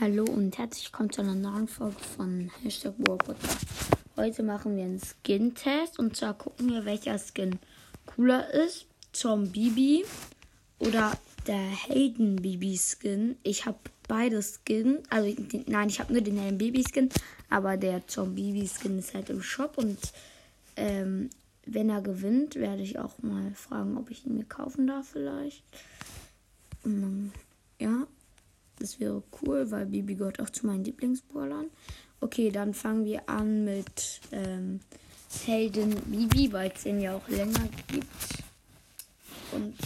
Hallo und herzlich willkommen zu einer neuen Folge von Hashtag Podcast. Heute machen wir einen Skin-Test und zwar gucken wir, welcher Skin cooler ist. Zum Bibi oder der Hayden Bibi Skin. Ich habe beide Skin, also nein, ich habe nur den Hayden Bibi Skin, aber der Zum Bibi Skin ist halt im Shop und ähm, wenn er gewinnt, werde ich auch mal fragen, ob ich ihn mir kaufen darf vielleicht. Und dann, das wäre cool, weil Bibi gehört auch zu meinen Lieblingsbrawlern. Okay, dann fangen wir an mit ähm, Helden Bibi, weil es den ja auch länger gibt. Und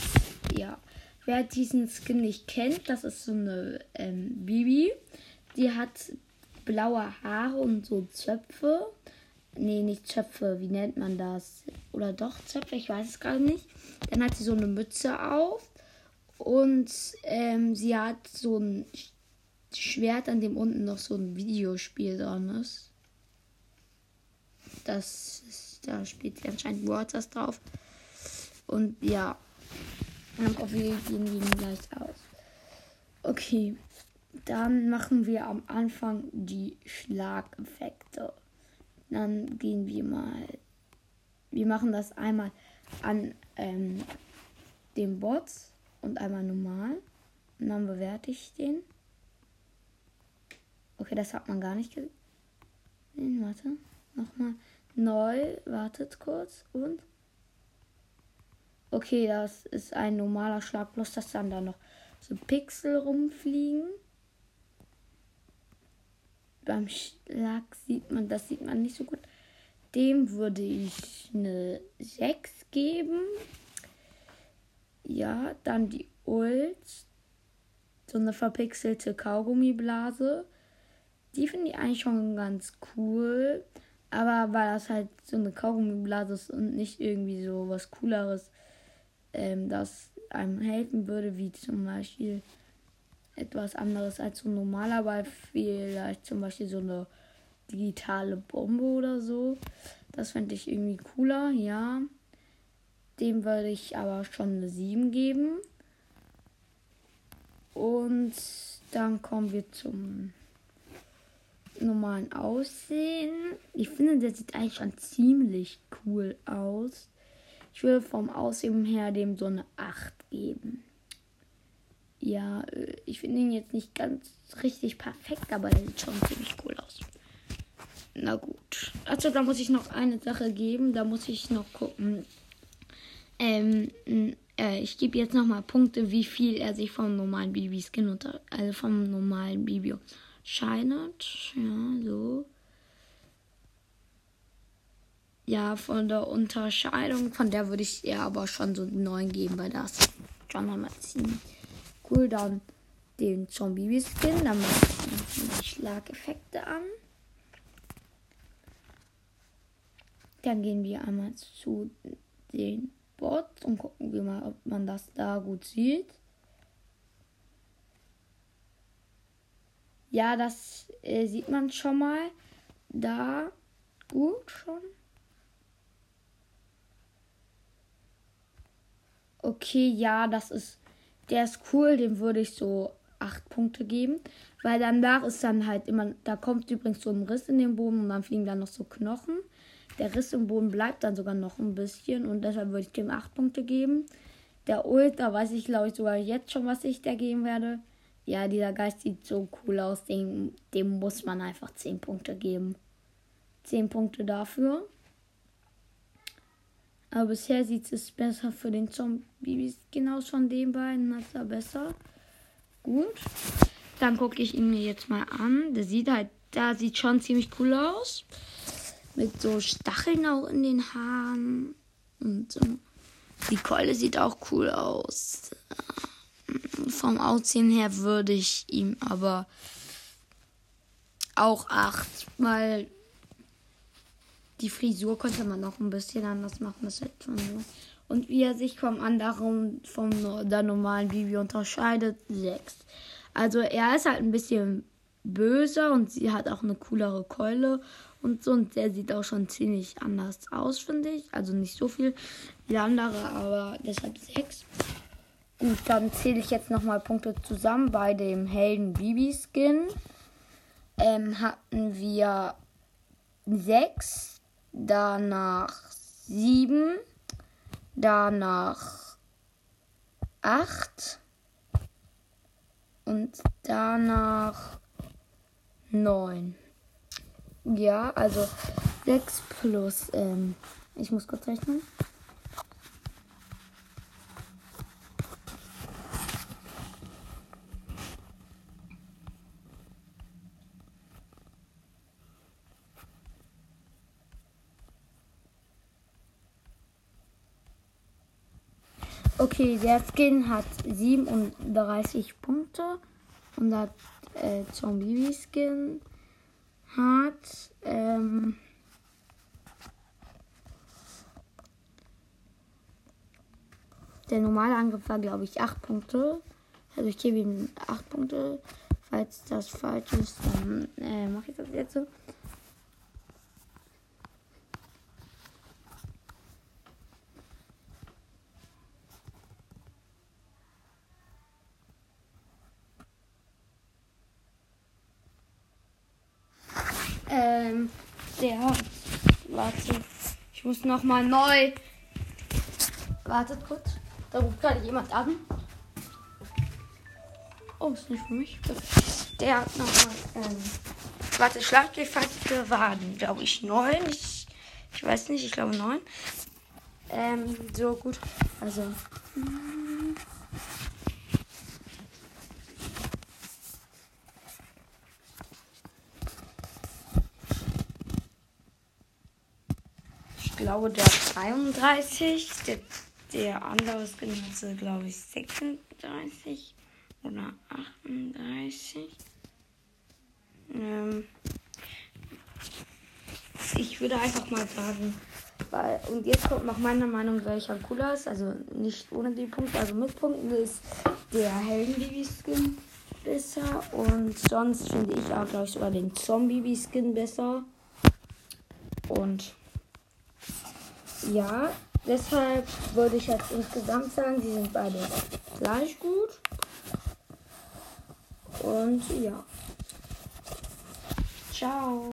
ja, wer diesen Skin nicht kennt, das ist so eine ähm, Bibi. Die hat blaue Haare und so Zöpfe. Nee, nicht Zöpfe, wie nennt man das? Oder doch Zöpfe, ich weiß es gerade nicht. Dann hat sie so eine Mütze auf und ähm, sie hat so ein Schwert, an dem unten noch so ein Videospiel dran ist. Das ist, da spielt sie anscheinend Waters drauf. Und ja, dann gehen wir gleich aus. Okay, dann machen wir am Anfang die Schlageffekte. Dann gehen wir mal. Wir machen das einmal an ähm, dem Bot und einmal normal. Und dann bewerte ich den. Okay, das hat man gar nicht gesehen. Warte. Nochmal neu. Wartet kurz. Und. Okay, das ist ein normaler Schlag. Bloß, dass dann da noch so Pixel rumfliegen. Beim Schlag sieht man, das sieht man nicht so gut. Dem würde ich eine 6 geben. Ja, dann die Ult. So eine verpixelte Kaugummiblase. Die finde ich eigentlich schon ganz cool. Aber weil das halt so eine Kaugummiblase ist und nicht irgendwie so was Cooleres, ähm, das einem helfen würde, wie zum Beispiel etwas anderes als so ein normaler Ball, vielleicht zum Beispiel so eine digitale Bombe oder so. Das fände ich irgendwie cooler, ja. Dem würde ich aber schon eine 7 geben. Und dann kommen wir zum normalen Aussehen. Ich finde, der sieht eigentlich schon ziemlich cool aus. Ich würde vom Aussehen her dem so eine 8 geben. Ja, äh, ich finde ihn jetzt nicht ganz richtig perfekt, aber der sieht schon ziemlich cool aus. Na gut. Also da muss ich noch eine Sache geben. Da muss ich noch gucken. Ähm, äh, ich gebe jetzt nochmal Punkte, wie viel er sich vom normalen Bibi-Skin unter, also vom normalen Bibi unterscheidet. Ja, so. Ja, von der Unterscheidung, von der würde ich eher aber schon so 9 geben, weil das schon nochmal ziemlich cool. Dann den Zombie-Skin, dann mache ich die Schlageffekte an. Dann gehen wir einmal zu den Bot und gucken wir mal, ob man das da gut sieht. Ja, das äh, sieht man schon mal da gut schon. Okay, ja, das ist, der ist cool, dem würde ich so 8 Punkte geben. Weil danach ist dann halt immer, da kommt übrigens so ein Riss in den Boden und dann fliegen dann noch so Knochen. Der Riss im Boden bleibt dann sogar noch ein bisschen und deshalb würde ich dem 8 Punkte geben. Der Ult, da weiß ich glaube ich sogar jetzt schon, was ich da geben werde. Ja, dieser Geist sieht so cool aus, dem, dem muss man einfach 10 Punkte geben. 10 Punkte dafür. Aber bisher sieht es besser für den Zombie. Genau von den beiden hat er besser. Gut. Dann gucke ich ihn mir jetzt mal an. Der sieht halt, da sieht schon ziemlich cool aus. Mit so Stacheln auch in den Haaren. Und ähm, die Keule sieht auch cool aus. Vom Aussehen her würde ich ihm aber auch acht, weil die Frisur könnte man noch ein bisschen anders machen. Das halt schon so. Und wie er sich vom anderen, vom der normalen Bibi unterscheidet, sechs. Also er ist halt ein bisschen böser und sie hat auch eine coolere Keule und so. Und der sieht auch schon ziemlich anders aus, finde ich. Also nicht so viel wie andere, aber deshalb 6. Gut, dann zähle ich jetzt nochmal Punkte zusammen. Bei dem Helden Bibi Skin ähm, hatten wir 6, danach 7, danach 8 und danach 9. Ja, also 6 plus, ähm, ich muss kurz rechnen. Okay, der Skin hat 37 Punkte und der äh, Zombie Skin hat ähm, der normale Angriff war glaube ich 8 Punkte. Also ich gebe ihm 8 Punkte. Falls das falsch ist, dann äh, mache ich das jetzt so. Ähm, der. Warte. Ich muss noch mal neu. Wartet kurz. Da ruft gerade jemand an. Oh, ist nicht für mich. Der hat nochmal. Ähm, warte, Schlagdurchfallste waren, glaube ich, neun. Ich, ich weiß nicht, ich glaube neun. Ähm, so gut. Also. Glaube, der hat 33. Der, der andere Skin hatte, glaube ich, 36 oder 38. Ähm, ich würde einfach mal sagen, weil, und jetzt kommt noch meine Meinung, welcher cooler ist. Also nicht ohne die Punkte, also mit Punkten ist der Helden-Baby-Skin besser. Und sonst finde ich auch, glaube ich, sogar den Zombie-Skin besser. Und ja, deshalb würde ich jetzt insgesamt sagen, die sind beide gleich gut. Und ja. Ciao.